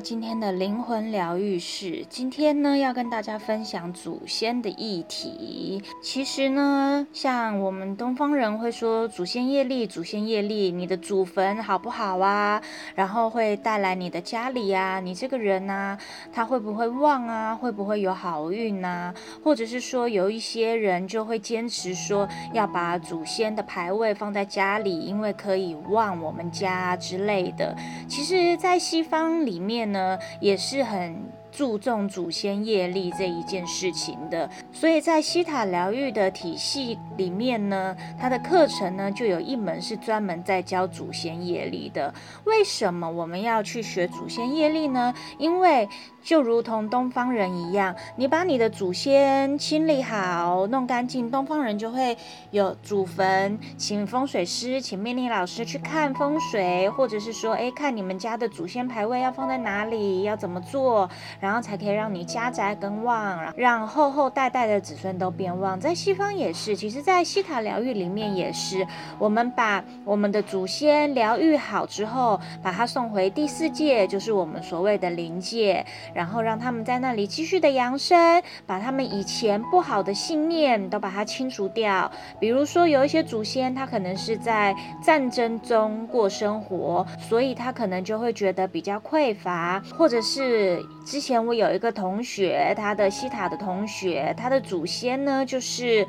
今天的灵魂疗愈室，今天呢要跟大家分享祖先的议题。其实呢，像我们东方人会说祖先业力，祖先业力，你的祖坟好不好啊？然后会带来你的家里啊，你这个人啊，他会不会旺啊？会不会有好运啊？或者是说有一些人就会坚持说要把祖先的牌位放在家里，因为可以旺我们家之类的。其实，在西方里面。呢，也是很。注重祖先业力这一件事情的，所以在西塔疗愈的体系里面呢，它的课程呢就有一门是专门在教祖先业力的。为什么我们要去学祖先业力呢？因为就如同东方人一样，你把你的祖先清理好、弄干净，东方人就会有祖坟，请风水师、请命理老师去看风水，或者是说，哎，看你们家的祖先牌位要放在哪里，要怎么做。然后才可以让你家宅更旺，让后后代代的子孙都变旺。在西方也是，其实，在西塔疗愈里面也是，我们把我们的祖先疗愈好之后，把他送回第四界，就是我们所谓的灵界，然后让他们在那里继续的扬升，把他们以前不好的信念都把它清除掉。比如说，有一些祖先他可能是在战争中过生活，所以他可能就会觉得比较匮乏，或者是之前。我有一个同学，他的西塔的同学，他的祖先呢，就是。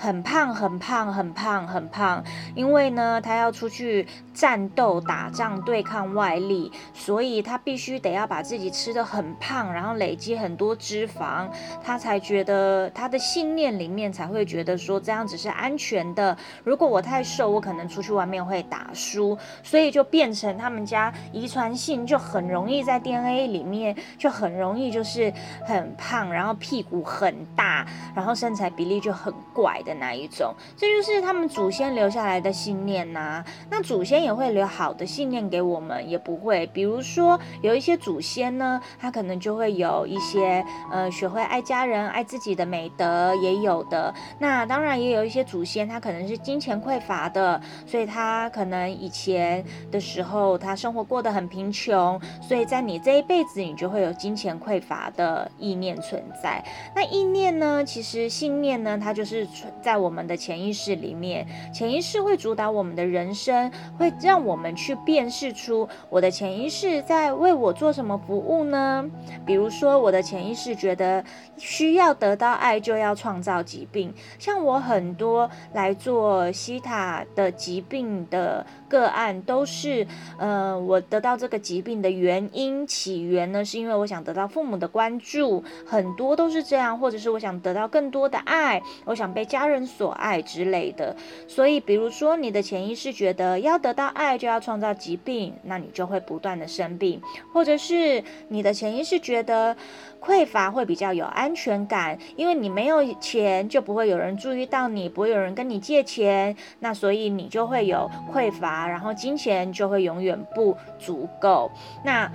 很胖，很胖，很胖，很胖。因为呢，他要出去战斗、打仗、对抗外力，所以他必须得要把自己吃得很胖，然后累积很多脂肪，他才觉得他的信念里面才会觉得说这样子是安全的。如果我太瘦，我可能出去外面会打输，所以就变成他们家遗传性就很容易在 DNA 里面就很容易就是很胖，然后屁股很大，然后身材比例就很怪。的那一种？这就是他们祖先留下来的信念呐、那祖先也会留好的信念给我们，也不会。比如说，有一些祖先呢，他可能就会有一些呃，学会爱家人、爱自己的美德，也有的。那当然也有一些祖先，他可能是金钱匮乏的，所以他可能以前的时候，他生活过得很贫穷，所以在你这一辈子，你就会有金钱匮乏的意念存在。那意念呢，其实信念呢，它就是存。在我们的潜意识里面，潜意识会主导我们的人生，会让我们去辨识出我的潜意识在为我做什么服务呢？比如说，我的潜意识觉得需要得到爱，就要创造疾病。像我很多来做西塔的疾病的个案，都是，呃，我得到这个疾病的原因起源呢，是因为我想得到父母的关注，很多都是这样，或者是我想得到更多的爱，我想被家人所爱之类的，所以比如说你的潜意识觉得要得到爱就要创造疾病，那你就会不断的生病，或者是你的潜意识觉得匮乏会比较有安全感，因为你没有钱就不会有人注意到你，不会有人跟你借钱，那所以你就会有匮乏，然后金钱就会永远不足够。那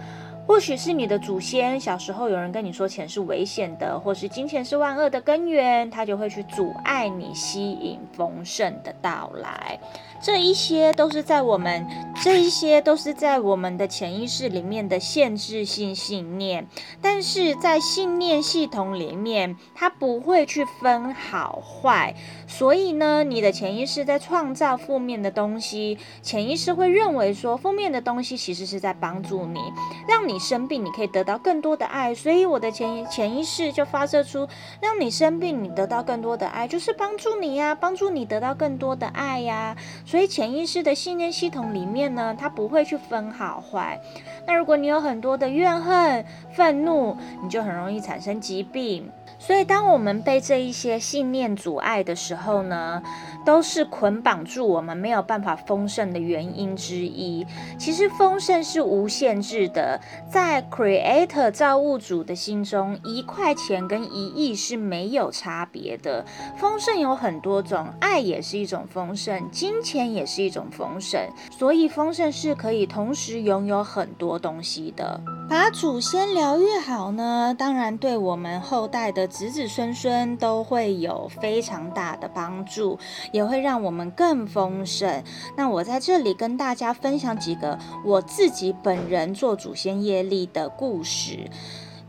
或许是你的祖先小时候有人跟你说钱是危险的，或是金钱是万恶的根源，他就会去阻碍你吸引丰盛的到来。这一些都是在我们，这一些都是在我们的潜意识里面的限制性信念，但是在信念系统里面，它不会去分好坏，所以呢，你的潜意识在创造负面的东西，潜意识会认为说负面的东西其实是在帮助你，让你生病，你可以得到更多的爱，所以我的潜潜意识就发射出让你生病，你得到更多的爱，就是帮助你呀，帮助你得到更多的爱呀。所以潜意识的信念系统里面呢，它不会去分好坏。那如果你有很多的怨恨、愤怒，你就很容易产生疾病。所以，当我们被这一些信念阻碍的时候呢，都是捆绑住我们没有办法丰盛的原因之一。其实，丰盛是无限制的，在 Creator 造物主的心中，一块钱跟一亿是没有差别的。丰盛有很多种，爱也是一种丰盛，金钱也是一种丰盛，所以丰盛是可以同时拥有很多东西的。把祖先疗愈好呢，当然对我们后代的子子孙孙都会有非常大的帮助，也会让我们更丰盛。那我在这里跟大家分享几个我自己本人做祖先业力的故事。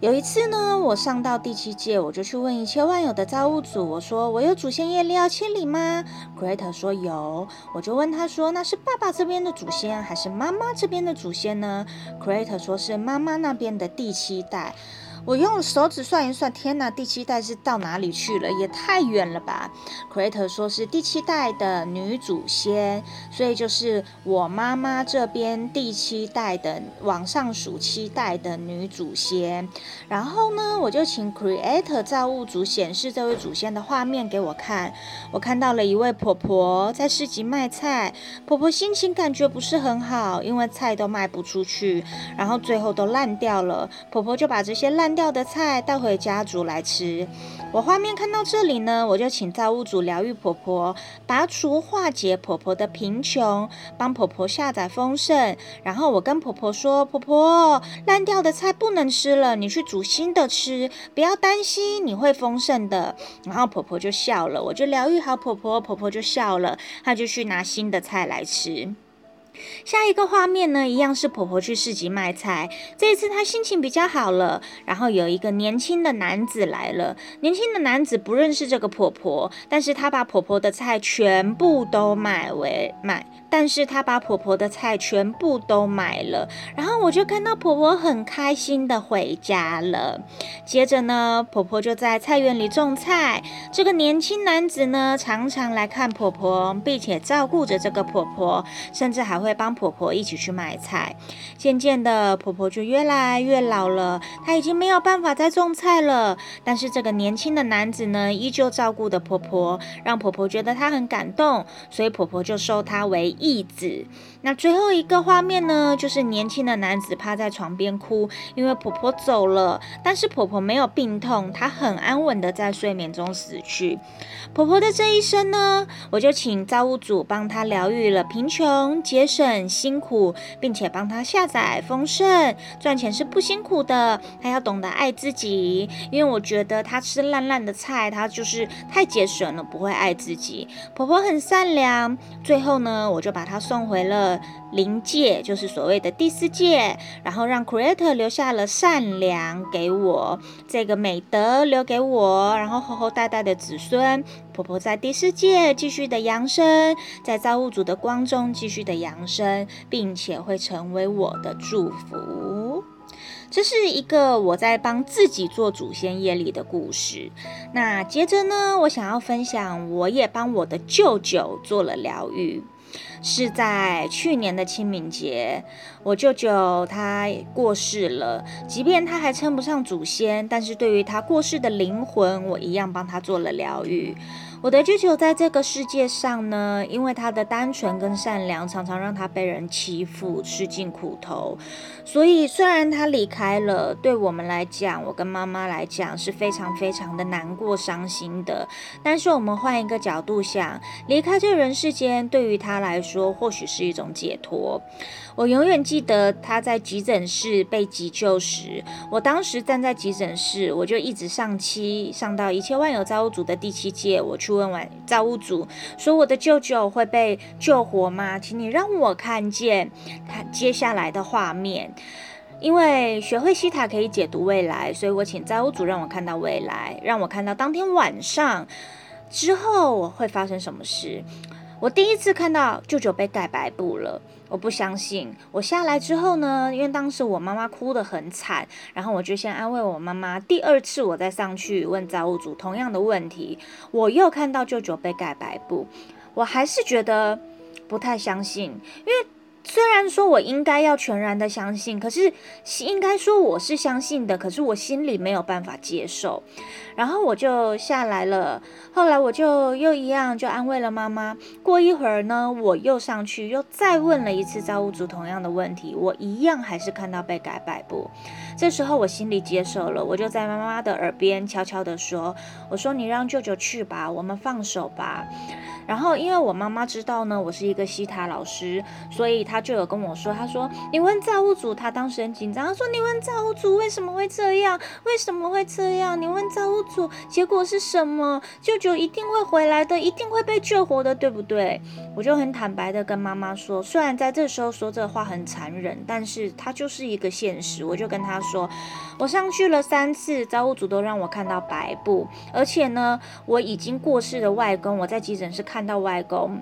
有一次呢，我上到第七届，我就去问一切万有的造物主，我说我有祖先业力要清理吗？Creator 说有，我就问他说，那是爸爸这边的祖先还是妈妈这边的祖先呢？Creator 说是妈妈那边的第七代。我用手指算一算，天哪，第七代是到哪里去了？也太远了吧！Creator 说是第七代的女祖先，所以就是我妈妈这边第七代的往上数七代的女祖先。然后呢，我就请 Creator 造物主显示这位祖先的画面给我看。我看到了一位婆婆在市集卖菜，婆婆心情感觉不是很好，因为菜都卖不出去，然后最后都烂掉了。婆婆就把这些烂掉的菜带回家煮来吃。我画面看到这里呢，我就请造物主疗愈婆婆，拔除化解婆婆的贫穷，帮婆婆下载丰盛。然后我跟婆婆说：“婆婆，烂掉的菜不能吃了，你去煮新的吃，不要担心，你会丰盛的。”然后婆婆就笑了，我就疗愈好婆婆，婆婆就笑了，她就去拿新的菜来吃。下一个画面呢，一样是婆婆去市集卖菜。这一次她心情比较好了，然后有一个年轻的男子来了。年轻的男子不认识这个婆婆，但是他把婆婆的菜全部都买为买。但是他把婆婆的菜全部都买了，然后我就看到婆婆很开心的回家了。接着呢，婆婆就在菜园里种菜。这个年轻男子呢，常常来看婆婆，并且照顾着这个婆婆，甚至还会帮婆婆一起去买菜。渐渐的，婆婆就越来越老了，她已经没有办法再种菜了。但是这个年轻的男子呢，依旧照顾的婆婆，让婆婆觉得她很感动，所以婆婆就收她为义子。那最后一个画面呢，就是年轻的男子趴在床边哭，因为婆婆走了。但是婆婆没有病痛，她很安稳的在睡眠中死去。婆婆的这一生呢，我就请造物主帮她疗愈了贫穷、节省、辛苦，并且帮她下载丰盛。赚钱是不辛苦的，她要懂得爱自己。因为我觉得她吃烂烂的菜，她就是太节省了，不会爱自己。婆婆很善良。最后呢，我就。把他送回了灵界，就是所谓的第四界，然后让 Creator 留下了善良给我，这个美德留给我，然后后后代代的子孙，婆婆在第四界继续的扬升，在造物主的光中继续的扬升，并且会成为我的祝福。这是一个我在帮自己做祖先业力的故事。那接着呢，我想要分享，我也帮我的舅舅做了疗愈。是在去年的清明节，我舅舅他过世了。即便他还称不上祖先，但是对于他过世的灵魂，我一样帮他做了疗愈。我的舅舅在这个世界上呢，因为他的单纯跟善良，常常让他被人欺负，吃尽苦头。所以虽然他离开了，对我们来讲，我跟妈妈来讲是非常非常的难过、伤心的。但是我们换一个角度想，离开这人世间，对于他来说，或许是一种解脱。我永远记得他在急诊室被急救时，我当时站在急诊室，我就一直上七，上到一切万有造物主的第七界，我去问完造物主，说我的舅舅会被救活吗？请你让我看见他接下来的画面，因为学会西塔可以解读未来，所以我请造物主让我看到未来，让我看到当天晚上之后我会发生什么事。我第一次看到舅舅被盖白布了，我不相信。我下来之后呢，因为当时我妈妈哭得很惨，然后我就先安慰我妈妈。第二次我再上去问造物主同样的问题，我又看到舅舅被盖白布，我还是觉得不太相信，因为。虽然说我应该要全然的相信，可是应该说我是相信的，可是我心里没有办法接受，然后我就下来了。后来我就又一样，就安慰了妈妈。过一会儿呢，我又上去，又再问了一次造物主同样的问题，我一样还是看到被改摆布。这时候我心里接受了，我就在妈妈的耳边悄悄地说：“我说你让舅舅去吧，我们放手吧。”然后因为我妈妈知道呢，我是一个西塔老师，所以她。就有跟我说，她说你问造物主，他当时很紧张，他说你问造物主为什么会这样，为什么会这样？你问造物主，结果是什么？舅舅一定会回来的，一定会被救活的，对不对？我就很坦白的跟妈妈说，虽然在这时候说这话很残忍，但是它就是一个现实。我就跟她说，我上去了三次，造物主都让我看到白布，而且呢，我已经过世的外公，我在急诊室看到外公。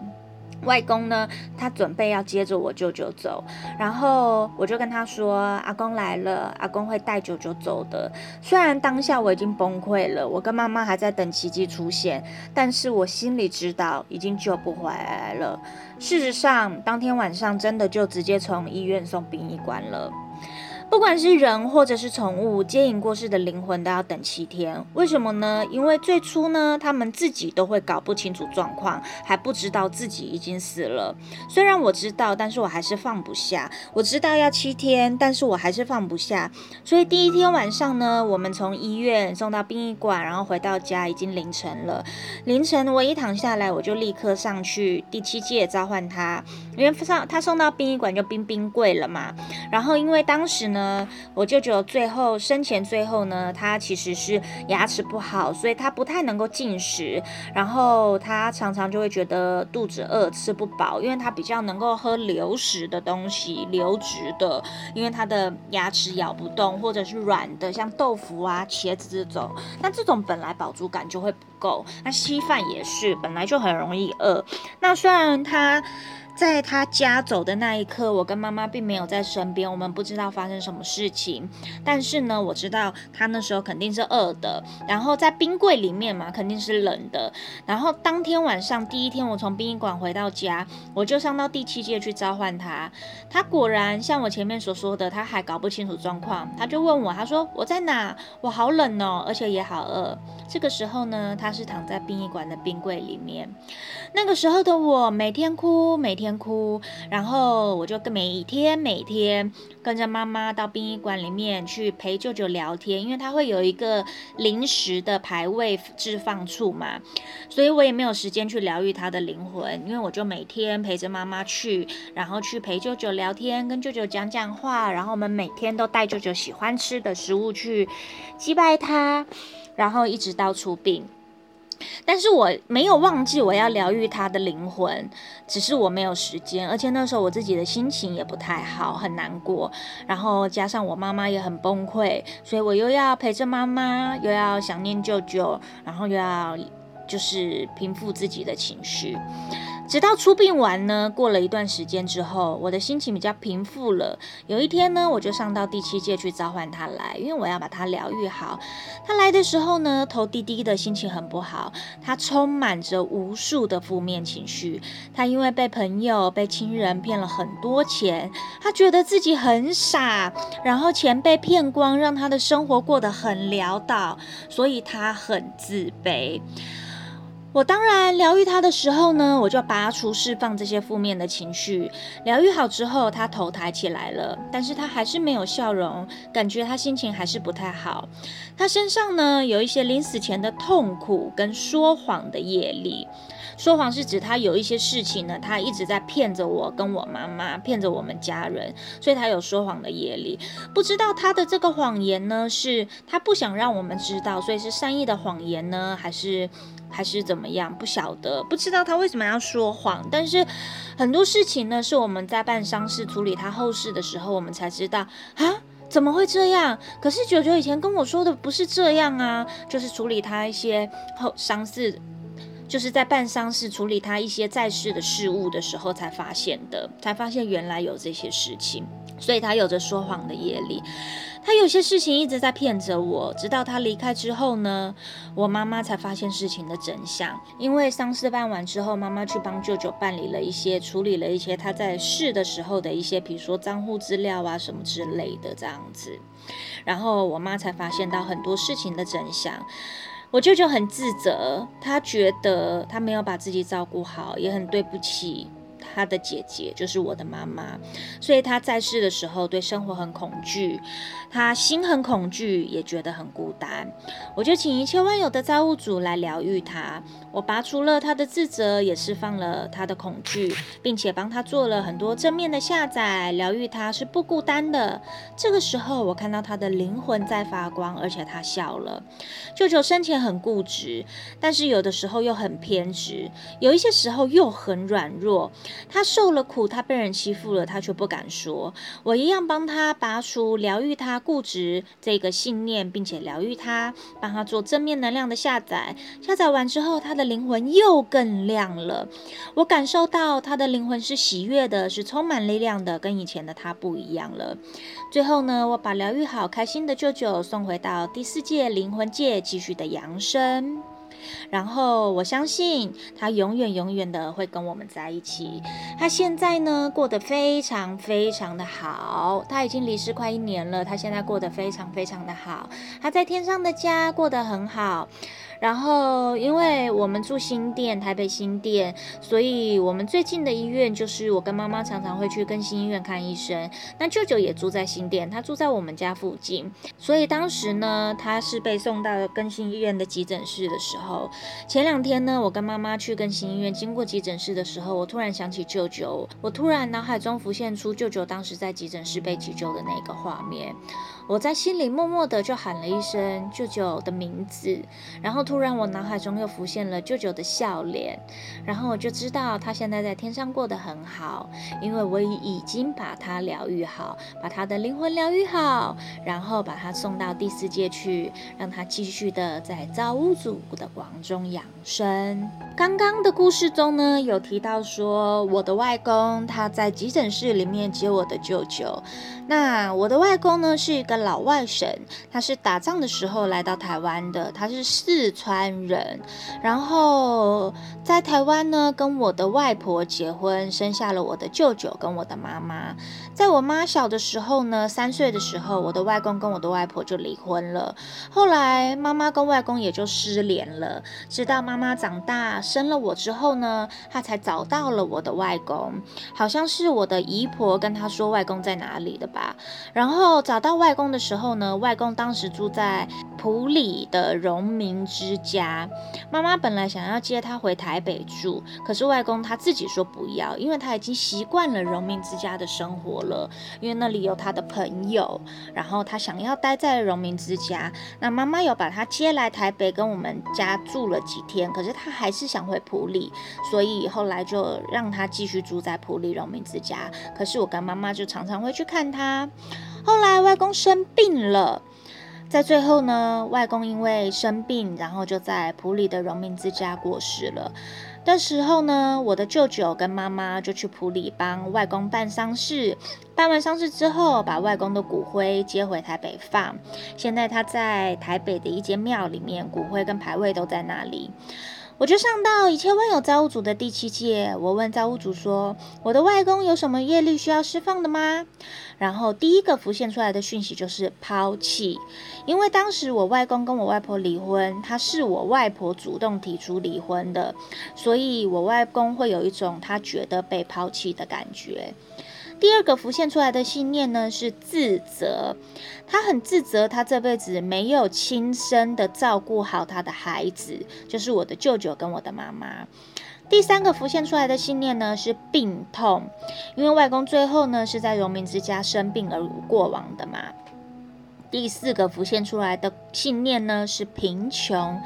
外公呢，他准备要接着我舅舅走，然后我就跟他说：“阿公来了，阿公会带舅舅走的。”虽然当下我已经崩溃了，我跟妈妈还在等奇迹出现，但是我心里知道已经救不回来了。事实上，当天晚上真的就直接从医院送殡仪馆了。不管是人或者是宠物，接引过世的灵魂都要等七天。为什么呢？因为最初呢，他们自己都会搞不清楚状况，还不知道自己已经死了。虽然我知道，但是我还是放不下。我知道要七天，但是我还是放不下。所以第一天晚上呢，我们从医院送到殡仪馆，然后回到家已经凌晨了。凌晨我一躺下来，我就立刻上去第七界召唤他，因为上他送到殡仪馆就冰冰柜了嘛。然后因为当时呢。呃，我舅舅最后生前最后呢，他其实是牙齿不好，所以他不太能够进食，然后他常常就会觉得肚子饿，吃不饱，因为他比较能够喝流食的东西，流质的，因为他的牙齿咬不动，或者是软的，像豆腐啊、茄子这种，那这种本来饱足感就会不够，那稀饭也是本来就很容易饿，那虽然他。在他家走的那一刻，我跟妈妈并没有在身边，我们不知道发生什么事情。但是呢，我知道他那时候肯定是饿的，然后在冰柜里面嘛，肯定是冷的。然后当天晚上第一天，我从殡仪馆回到家，我就上到第七界去召唤他。他果然像我前面所说的，他还搞不清楚状况，他就问我，他说我在哪？我好冷哦，而且也好饿。这个时候呢，他是躺在殡仪馆的冰柜里面。那个时候的我，每天哭，每天。天哭，然后我就每天每天跟着妈妈到殡仪馆里面去陪舅舅聊天，因为他会有一个临时的牌位置放处嘛，所以我也没有时间去疗愈他的灵魂，因为我就每天陪着妈妈去，然后去陪舅舅聊天，跟舅舅讲讲话，然后我们每天都带舅舅喜欢吃的食物去祭拜他，然后一直到出殡。但是我没有忘记我要疗愈他的灵魂，只是我没有时间，而且那时候我自己的心情也不太好，很难过，然后加上我妈妈也很崩溃，所以我又要陪着妈妈，又要想念舅舅，然后又要就是平复自己的情绪。直到出殡完呢，过了一段时间之后，我的心情比较平复了。有一天呢，我就上到第七界去召唤他来，因为我要把他疗愈好。他来的时候呢，头低低的，心情很不好，他充满着无数的负面情绪。他因为被朋友、被亲人骗了很多钱，他觉得自己很傻，然后钱被骗光，让他的生活过得很潦倒，所以他很自卑。我当然疗愈他的时候呢，我就拔除释放这些负面的情绪。疗愈好之后，他头抬起来了，但是他还是没有笑容，感觉他心情还是不太好。他身上呢，有一些临死前的痛苦跟说谎的业力。说谎是指他有一些事情呢，他一直在骗着我跟我妈妈，骗着我们家人，所以他有说谎的业力。不知道他的这个谎言呢，是他不想让我们知道，所以是善意的谎言呢，还是？还是怎么样？不晓得，不知道他为什么要说谎。但是很多事情呢，是我们在办丧事、处理他后事的时候，我们才知道啊，怎么会这样？可是九九以前跟我说的不是这样啊，就是处理他一些后丧事，就是在办丧事、处理他一些在世的事物的时候才发现的，才发现原来有这些事情，所以他有着说谎的业力。他有些事情一直在骗着我，直到他离开之后呢，我妈妈才发现事情的真相。因为丧事办完之后，妈妈去帮舅舅办理了一些、处理了一些他在世的时候的一些，比如说账户资料啊什么之类的这样子。然后我妈才发现到很多事情的真相。我舅舅很自责，他觉得他没有把自己照顾好，也很对不起。他的姐姐，就是我的妈妈，所以他在世的时候对生活很恐惧，他心很恐惧，也觉得很孤单。我就请一切万有的造物主来疗愈他，我拔除了他的自责，也释放了他的恐惧，并且帮他做了很多正面的下载，疗愈他是不孤单的。这个时候，我看到他的灵魂在发光，而且他笑了。舅舅生前很固执，但是有的时候又很偏执，有一些时候又很软弱。他受了苦，他被人欺负了，他却不敢说。我一样帮他拔除、疗愈他固执这个信念，并且疗愈他，帮他做正面能量的下载。下载完之后，他的灵魂又更亮了。我感受到他的灵魂是喜悦的，是充满力量的，跟以前的他不一样了。最后呢，我把疗愈好、开心的舅舅送回到第四界灵魂界，继续的扬升。然后我相信他永远永远的会跟我们在一起。他现在呢，过得非常非常的好，他已经离世快一年了，他现在过得非常非常的好，他在天上的家过得很好。然后，因为我们住新店，台北新店，所以我们最近的医院就是我跟妈妈常常会去更新医院看医生。那舅舅也住在新店，他住在我们家附近，所以当时呢，他是被送到更新医院的急诊室的时候。前两天呢，我跟妈妈去更新医院，经过急诊室的时候，我突然想起舅舅，我突然脑海中浮现出舅舅当时在急诊室被急救的那个画面。我在心里默默的就喊了一声舅舅的名字，然后突然我脑海中又浮现了舅舅的笑脸，然后我就知道他现在在天上过得很好，因为我已经把他疗愈好，把他的灵魂疗愈好，然后把他送到第四界去，让他继续的在造物主的光中养生。刚刚的故事中呢，有提到说我的外公他在急诊室里面接我的舅舅，那我的外公呢是。老外省，他是打仗的时候来到台湾的，他是四川人，然后在台湾呢，跟我的外婆结婚，生下了我的舅舅跟我的妈妈。在我妈小的时候呢，三岁的时候，我的外公跟我的外婆就离婚了，后来妈妈跟外公也就失联了。直到妈妈长大生了我之后呢，她才找到了我的外公，好像是我的姨婆跟她说外公在哪里的吧，然后找到外公的时候呢，外公当时住在埔里的荣民之家。妈妈本来想要接他回台北住，可是外公他自己说不要，因为他已经习惯了荣民之家的生活了，因为那里有他的朋友，然后他想要待在荣民之家。那妈妈有把他接来台北跟我们家住了几天，可是他还是想回埔里，所以后来就让他继续住在埔里荣民之家。可是我跟妈妈就常常会去看他。后来外公生病了，在最后呢，外公因为生病，然后就在埔里的荣民之家过世了。的时候呢，我的舅舅跟妈妈就去埔里帮外公办丧事。办完丧事之后，把外公的骨灰接回台北放。现在他在台北的一间庙里面，骨灰跟牌位都在那里。我就上到一切万有造物主的第七界，我问造物主说：“我的外公有什么业力需要释放的吗？”然后第一个浮现出来的讯息就是抛弃，因为当时我外公跟我外婆离婚，他是我外婆主动提出离婚的，所以我外公会有一种他觉得被抛弃的感觉。第二个浮现出来的信念呢，是自责，他很自责，他这辈子没有亲身的照顾好他的孩子，就是我的舅舅跟我的妈妈。第三个浮现出来的信念呢，是病痛，因为外公最后呢是在荣民之家生病而过往的嘛。第四个浮现出来的信念呢，是贫穷。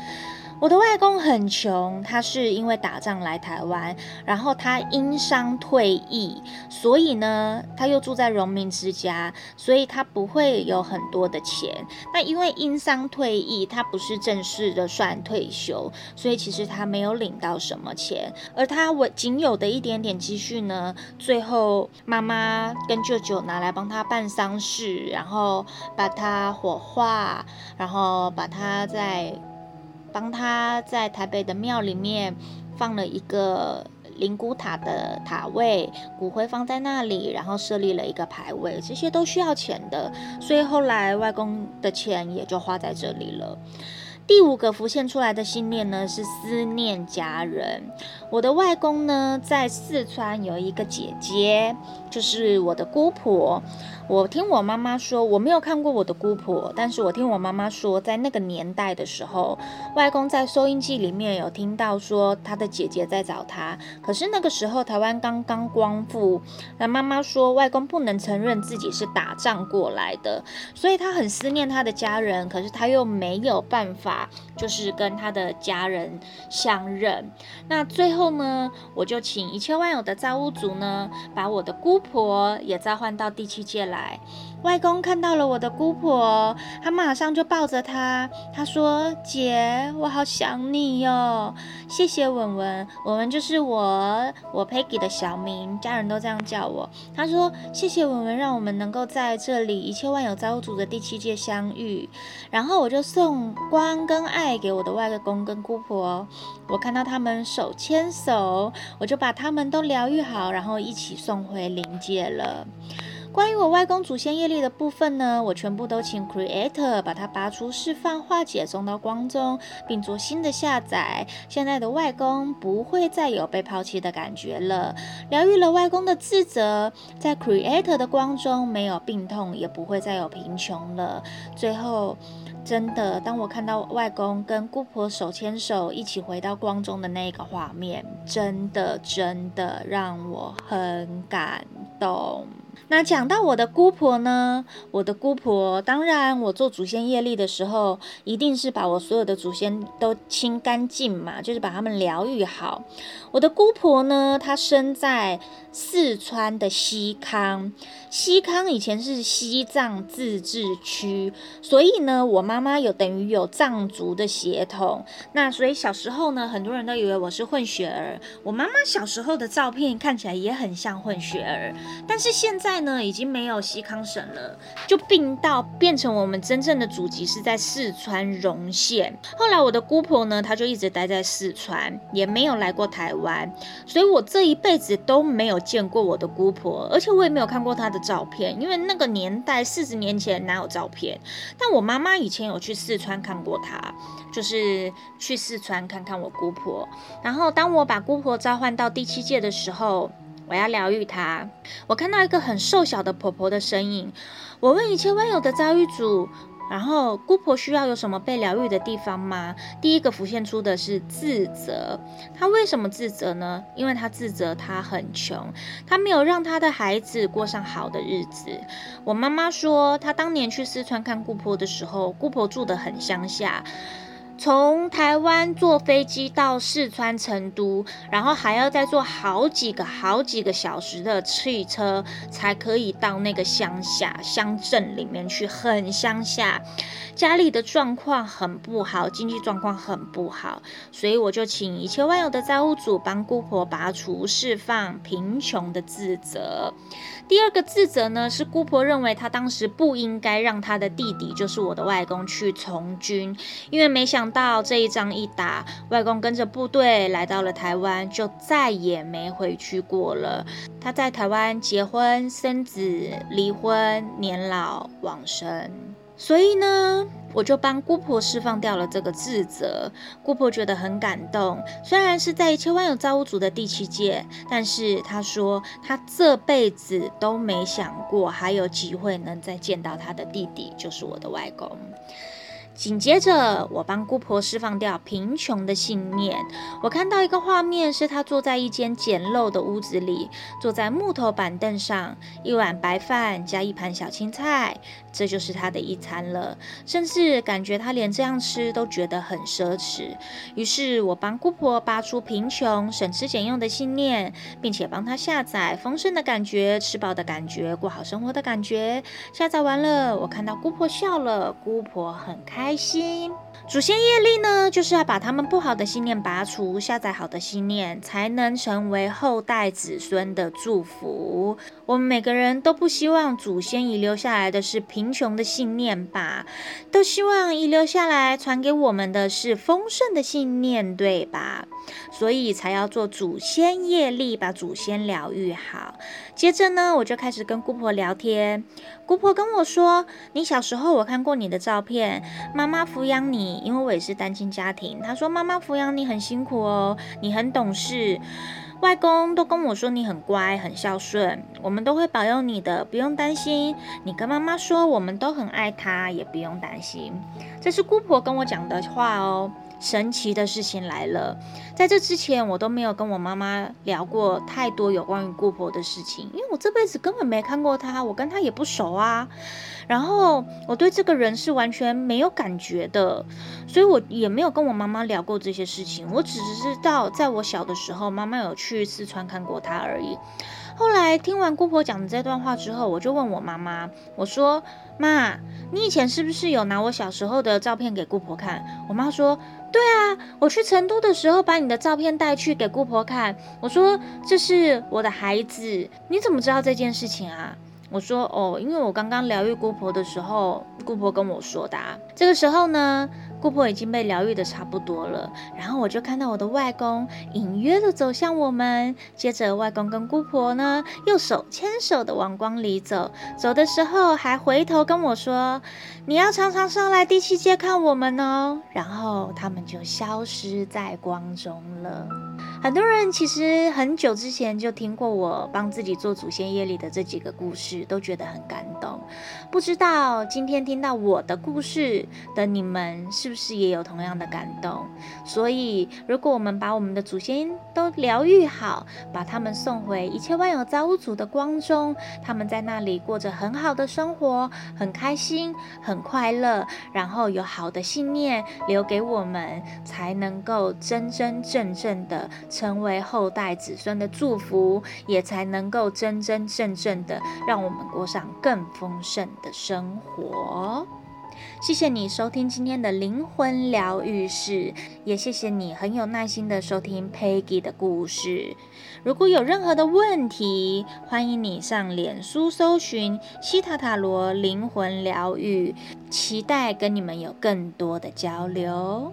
我的外公很穷，他是因为打仗来台湾，然后他因伤退役，所以呢，他又住在荣民之家，所以他不会有很多的钱。那因为因伤退役，他不是正式的算退休，所以其实他没有领到什么钱。而他我仅有的一点点积蓄呢，最后妈妈跟舅舅拿来帮他办丧事，然后把他火化，然后把他在。帮他在台北的庙里面放了一个灵骨塔的塔位，骨灰放在那里，然后设立了一个牌位，这些都需要钱的，所以后来外公的钱也就花在这里了。第五个浮现出来的信念呢，是思念家人。我的外公呢，在四川有一个姐姐，就是我的姑婆。我听我妈妈说，我没有看过我的姑婆，但是我听我妈妈说，在那个年代的时候，外公在收音机里面有听到说他的姐姐在找他。可是那个时候台湾刚刚光复，那妈妈说外公不能承认自己是打仗过来的，所以他很思念他的家人，可是他又没有办法，就是跟他的家人相认。那最后呢，我就请一切万有的造物主呢，把我的姑婆也召唤到第七界来。外公看到了我的姑婆，他马上就抱着她，他说：“姐，我好想你哟，谢谢文文，文文就是我，我 Peggy 的小名，家人都这样叫我。”他说：“谢谢文文，让我们能够在这里一切万有造物主的第七界相遇。”然后我就送光跟爱给我的外公跟姑婆，我看到他们手牵手，我就把他们都疗愈好，然后一起送回灵界了。关于我外公祖先业力的部分呢，我全部都请 Creator 把它拔出、释放、化解，送到光中，并做新的下载。现在的外公不会再有被抛弃的感觉了，疗愈了外公的自责，在 Creator 的光中没有病痛，也不会再有贫穷了。最后，真的，当我看到外公跟姑婆手牵手一起回到光中的那个画面，真的真的让我很感动。那讲到我的姑婆呢，我的姑婆，当然我做祖先业力的时候，一定是把我所有的祖先都清干净嘛，就是把他们疗愈好。我的姑婆呢，她生在四川的西康，西康以前是西藏自治区，所以呢，我妈妈有等于有藏族的血统。那所以小时候呢，很多人都以为我是混血儿。我妈妈小时候的照片看起来也很像混血儿，但是现在。呢，已经没有西康省了，就并到变成我们真正的祖籍是在四川荣县。后来我的姑婆呢，她就一直待在四川，也没有来过台湾，所以我这一辈子都没有见过我的姑婆，而且我也没有看过她的照片，因为那个年代四十年前哪有照片？但我妈妈以前有去四川看过她，就是去四川看看我姑婆。然后当我把姑婆召唤到第七界的时候。我要疗愈她。我看到一个很瘦小的婆婆的身影。我问一切万有的遭遇主，然后姑婆需要有什么被疗愈的地方吗？第一个浮现出的是自责。她为什么自责呢？因为她自责她很穷，她没有让她的孩子过上好的日子。我妈妈说，她当年去四川看姑婆的时候，姑婆住得很乡下。从台湾坐飞机到四川成都，然后还要再坐好几个、好几个小时的汽车，才可以到那个乡下乡镇里面去，很乡下。家里的状况很不好，经济状况很不好，所以我就请一切万有的造物主帮姑婆拔除、释放贫穷的自责。第二个自责呢，是姑婆认为她当时不应该让她的弟弟，就是我的外公去从军，因为没想到这一仗一打，外公跟着部队来到了台湾，就再也没回去过了。他在台湾结婚、生子、离婚、年老、往生。所以呢，我就帮姑婆释放掉了这个自责。姑婆觉得很感动，虽然是在一切万有造物主的第七界，但是她说她这辈子都没想过还有机会能再见到她的弟弟，就是我的外公。紧接着，我帮姑婆释放掉贫穷的信念。我看到一个画面，是她坐在一间简陋的屋子里，坐在木头板凳上，一碗白饭加一盘小青菜，这就是她的一餐了。甚至感觉她连这样吃都觉得很奢侈。于是我帮姑婆拔出贫穷、省吃俭用的信念，并且帮她下载丰盛的感觉、吃饱的感觉、过好生活的感觉。下载完了，我看到姑婆笑了，姑婆很开开心。祖先业力呢，就是要把他们不好的信念拔除，下载好的信念，才能成为后代子孙的祝福。我们每个人都不希望祖先遗留下来的是贫穷的信念吧？都希望遗留下来传给我们的是丰盛的信念，对吧？所以才要做祖先业力，把祖先疗愈好。接着呢，我就开始跟姑婆聊天。姑婆跟我说：“你小时候，我看过你的照片，妈妈抚养你，因为我也是单亲家庭。她说妈妈抚养你很辛苦哦，你很懂事。外公都跟我说你很乖，很孝顺，我们都会保佑你的，不用担心。你跟妈妈说，我们都很爱她，也不用担心。这是姑婆跟我讲的话哦。神奇的事情来了，在这之前我都没有跟我妈妈聊过太多有关于姑婆的事情，因为我这辈子根本没看过她，我跟她也不熟啊。然后我对这个人是完全没有感觉的，所以我也没有跟我妈妈聊过这些事情。我只知道在我小的时候，妈妈有去四川看过她而已。后来听完姑婆讲的这段话之后，我就问我妈妈，我说：“妈，你以前是不是有拿我小时候的照片给姑婆看？”我妈说。对啊，我去成都的时候把你的照片带去给姑婆看。我说，这是我的孩子，你怎么知道这件事情啊？我说哦，因为我刚刚疗愈姑婆的时候，姑婆跟我说的啊。这个时候呢，姑婆已经被疗愈的差不多了，然后我就看到我的外公隐约的走向我们，接着外公跟姑婆呢又手牵手的往光里走，走的时候还回头跟我说：“你要常常上来第七街看我们哦。”然后他们就消失在光中了。很多人其实很久之前就听过我帮自己做祖先夜里的这几个故事，都觉得很感动。不知道今天听到我的故事的你们，是不是也有同样的感动？所以，如果我们把我们的祖先都疗愈好，把他们送回一切万有造物主的光中，他们在那里过着很好的生活，很开心，很快乐，然后有好的信念留给我们，才能够真真正正的。成为后代子孙的祝福，也才能够真真正正的让我们过上更丰盛的生活。谢谢你收听今天的灵魂疗愈室，也谢谢你很有耐心的收听 Peggy 的故事。如果有任何的问题，欢迎你上脸书搜寻西塔塔罗灵魂疗愈，期待跟你们有更多的交流。